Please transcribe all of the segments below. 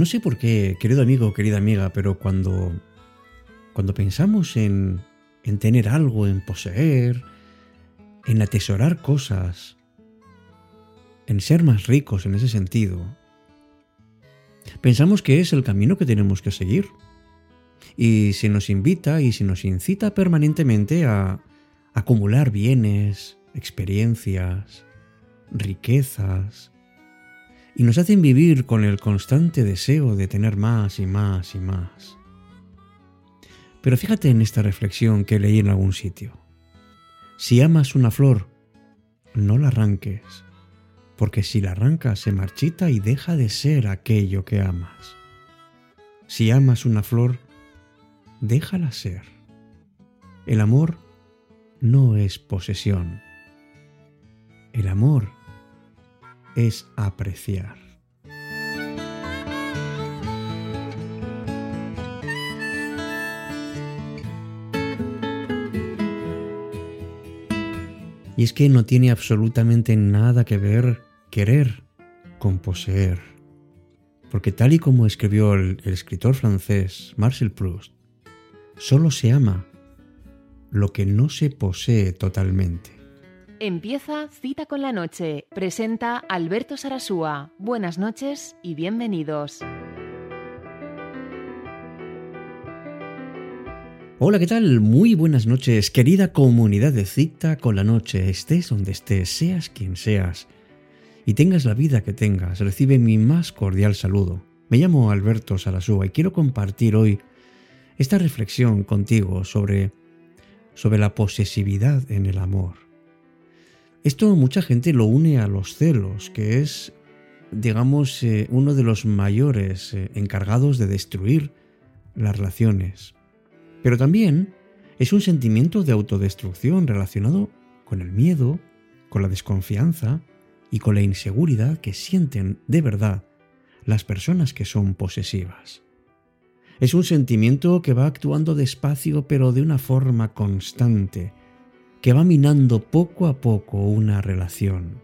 No sé por qué, querido amigo, querida amiga, pero cuando, cuando pensamos en, en tener algo, en poseer, en atesorar cosas, en ser más ricos en ese sentido, pensamos que es el camino que tenemos que seguir. Y se nos invita y se nos incita permanentemente a acumular bienes, experiencias, riquezas, y nos hacen vivir con el constante deseo de tener más y más y más. Pero fíjate en esta reflexión que leí en algún sitio. Si amas una flor, no la arranques, porque si la arrancas se marchita y deja de ser aquello que amas. Si amas una flor, déjala ser. El amor no es posesión. El amor es apreciar. Y es que no tiene absolutamente nada que ver querer con poseer. Porque tal y como escribió el, escritor francés Marcel Proust, solo se ama lo que no se posee totalmente. Empieza Cita con la Noche. Presenta Alberto Sarasúa. Buenas noches y bienvenidos. Hola, ¿qué tal? Muy buenas noches, querida comunidad de Cita con la Noche. Estés donde estés, seas quien seas y tengas la vida que tengas, recibe mi más cordial saludo. Me llamo Alberto Sarasúa y quiero compartir hoy esta reflexión contigo sobre, sobre la posesividad en el amor. Esto mucha gente lo une a los celos, que es, digamos, eh, uno de los mayores eh, encargados de destruir las relaciones. Pero también es un sentimiento de autodestrucción relacionado con el miedo, con la desconfianza y con la inseguridad que sienten de verdad las personas que son posesivas. Es un sentimiento que va actuando despacio pero de una forma constante, que va minando poco a poco una relación.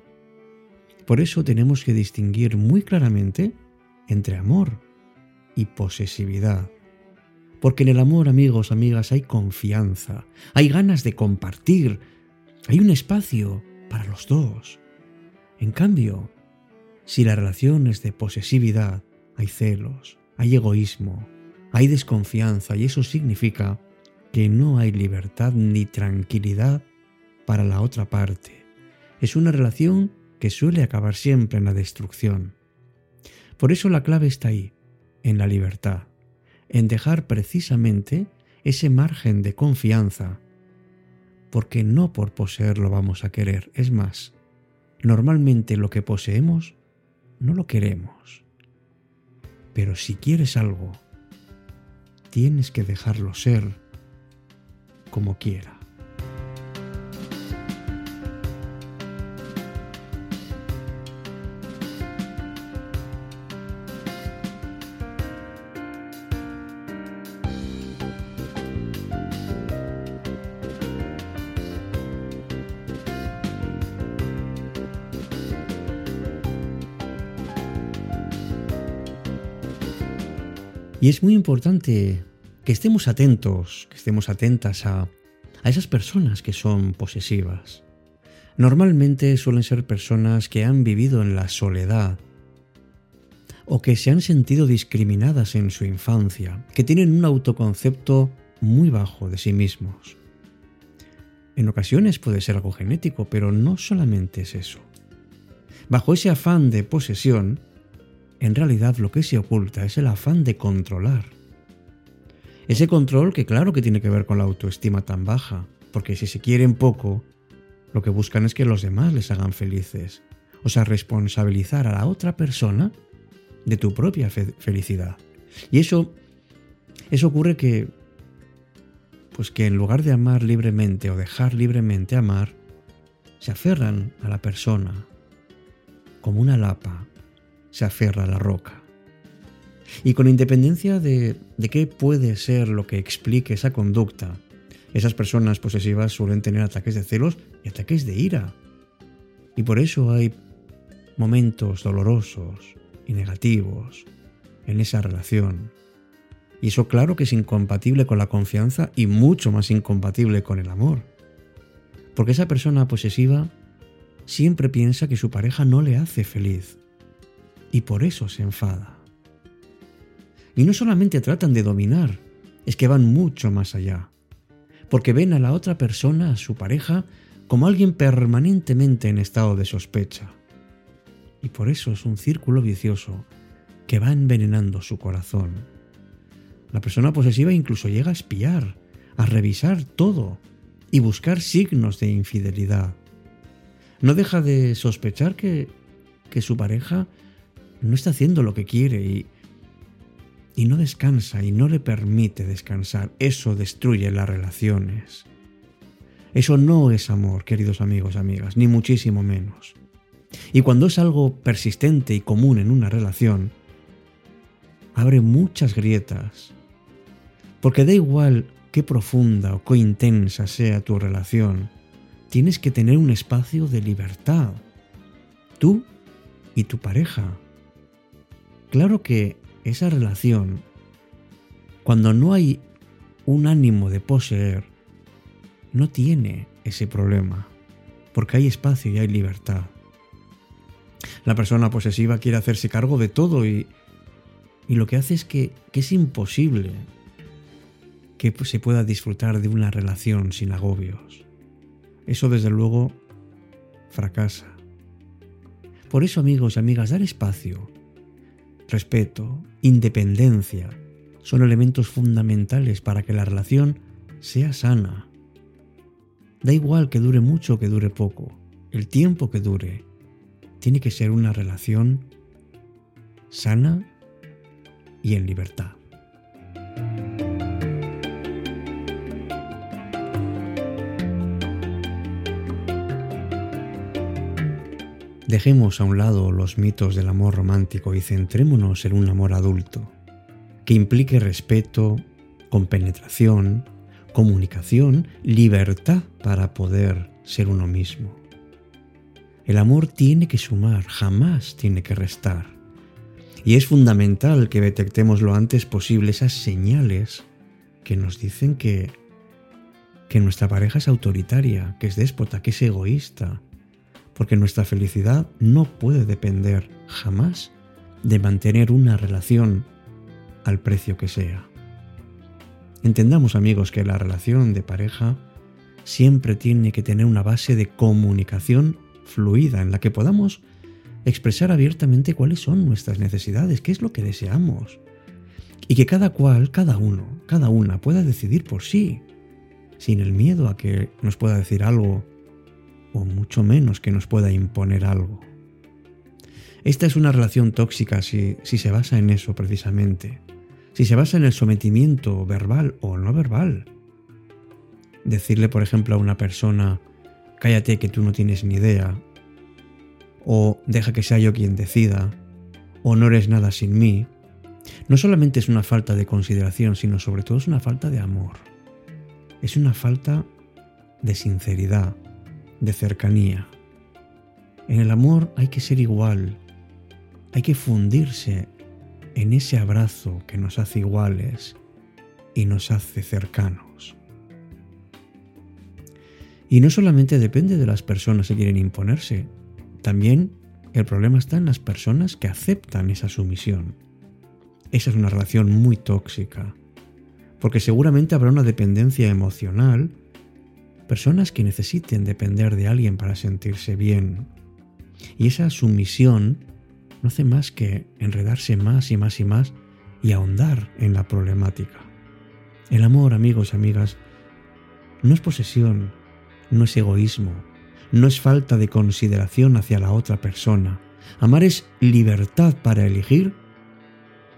Por eso tenemos que distinguir muy claramente entre amor y posesividad. Porque en el amor, amigos, amigas, hay confianza, hay ganas de compartir, hay un espacio para los dos. En cambio, si la relación es de posesividad, hay celos, hay egoísmo, hay desconfianza y eso significa que no hay libertad ni tranquilidad para la otra parte. Es una relación que suele acabar siempre en la destrucción. Por eso la clave está ahí, en la libertad, en dejar precisamente ese margen de confianza, porque no por poseerlo vamos a querer, es más, normalmente lo que poseemos no lo queremos. Pero si quieres algo, tienes que dejarlo ser como quiera. Y es muy importante que estemos atentos, que estemos atentas a, esas personas que son posesivas. Normalmente suelen ser personas que han vivido en la soledad o que se han sentido discriminadas en su infancia, que tienen un autoconcepto muy bajo de sí mismos. En ocasiones puede ser algo genético, pero no solamente es eso. Bajo ese afán de posesión, en realidad lo que se oculta es el afán de controlar. Ese control que claro que tiene que ver con la autoestima tan baja, porque si se quieren poco, lo que buscan es que los demás les hagan felices. O sea, responsabilizar a la otra persona de tu propia felicidad. Y eso, eso ocurre que, pues que en lugar de amar libremente o dejar libremente amar, se aferran a la persona como una lapa se aferra a la roca. Y con independencia de, de qué puede ser lo que explique esa conducta, esas personas posesivas suelen tener ataques de celos y ataques de ira. Y por eso hay momentos dolorosos y negativos en esa relación. Y eso claro que es incompatible con la confianza y mucho más incompatible con el amor. Porque esa persona posesiva siempre piensa que su pareja no le hace feliz y por eso se enfada. Y no solamente tratan de dominar, es que van mucho más allá, porque ven a la otra persona, a su pareja, como alguien permanentemente en estado de sospecha. Y por eso es un círculo vicioso que va envenenando su corazón. La persona posesiva incluso llega a espiar, a revisar todo y buscar signos de infidelidad. No deja de sospechar que, que su pareja no está haciendo lo que quiere y, y no descansa y no le permite descansar. Eso destruye las relaciones. Eso no es amor, queridos amigos, amigas, ni muchísimo menos. Y cuando es algo persistente y común en una relación, abre muchas grietas. Porque da igual qué profunda o qué intensa sea tu relación, tienes que tener un espacio de libertad. Tú y tu pareja. Claro que esa relación, cuando no hay un ánimo de poseer, no tiene ese problema, porque hay espacio y hay libertad. La persona posesiva quiere hacerse cargo de todo y, y lo que hace es que, que es imposible que se pueda disfrutar de una relación sin agobios. Eso desde luego fracasa. Por eso amigos y amigas, dar espacio, respeto, independencia, son elementos fundamentales para que la relación sea sana. Da igual que dure mucho o que dure poco, el tiempo que dure, tiene que ser una relación sana y en libertad. Dejemos a un lado los mitos del amor romántico y centrémonos en un amor adulto, que implique respeto, compenetración, comunicación, libertad para poder ser uno mismo. El amor tiene que sumar, jamás tiene que restar. Y es fundamental que detectemos lo antes posible esas señales que nos dicen que, que nuestra pareja es autoritaria, que es déspota, que es egoísta, porque nuestra felicidad no puede depender jamás de mantener una relación al precio que sea. Entendamos amigos que la relación de pareja siempre tiene que tener una base de comunicación fluida en la que podamos expresar abiertamente cuáles son nuestras necesidades, qué es lo que deseamos. Y que cada cual, cada uno, cada una pueda decidir por sí, sin el miedo a que nos pueda decir algo o mucho menos que nos pueda imponer algo. Esta es una relación tóxica si, si se basa en eso precisamente, si se basa en el sometimiento verbal o no verbal. Decirle, por ejemplo, a una persona, cállate que tú no tienes ni idea, o deja que sea yo quien decida, o no eres nada sin mí, no solamente es una falta de consideración, sino sobre todo es una falta de amor. Es una falta de sinceridad, de cercanía. En el amor hay que ser igual, hay que fundirse en ese abrazo que nos hace iguales y nos hace cercanos. Y no solamente depende de las personas que quieren imponerse, también el problema está en las personas que aceptan esa sumisión. Esa es una relación muy tóxica, porque seguramente habrá una dependencia emocional personas que necesiten depender de alguien para sentirse bien. Y esa sumisión no hace más que enredarse más y más y más y ahondar en la problemática. El amor, amigos y amigas, no es posesión, no es egoísmo, no es falta de consideración hacia la otra persona. Amar es libertad para elegir,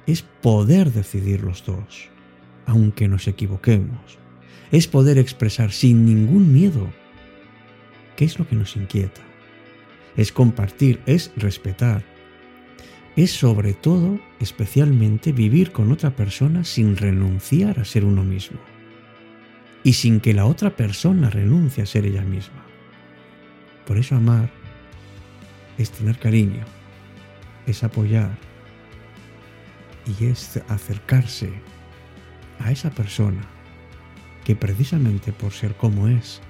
es poder decidir los dos, aunque nos equivoquemos es poder expresar sin ningún miedo qué es lo que nos inquieta. Es compartir, es respetar. Es sobre todo, especialmente, vivir con otra persona sin renunciar a ser uno mismo. Y sin que la otra persona renuncie a ser ella misma. Por eso amar es tener cariño, es apoyar y es acercarse a esa persona que precisamente por ser como es,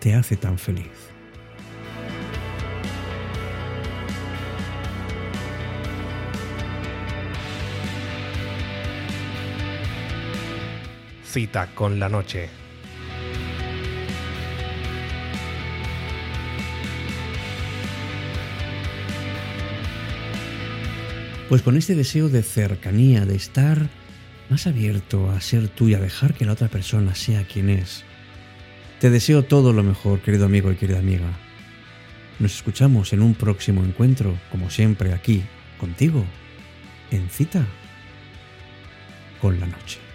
te hace tan feliz. Cita con la noche. Pues con este deseo de cercanía, de estar más abierto a ser tú y a dejar que la otra persona sea quien es. Te deseo todo lo mejor, querido amigo y querida amiga. Nos escuchamos en un próximo encuentro, como siempre aquí, contigo, en cita con la noche.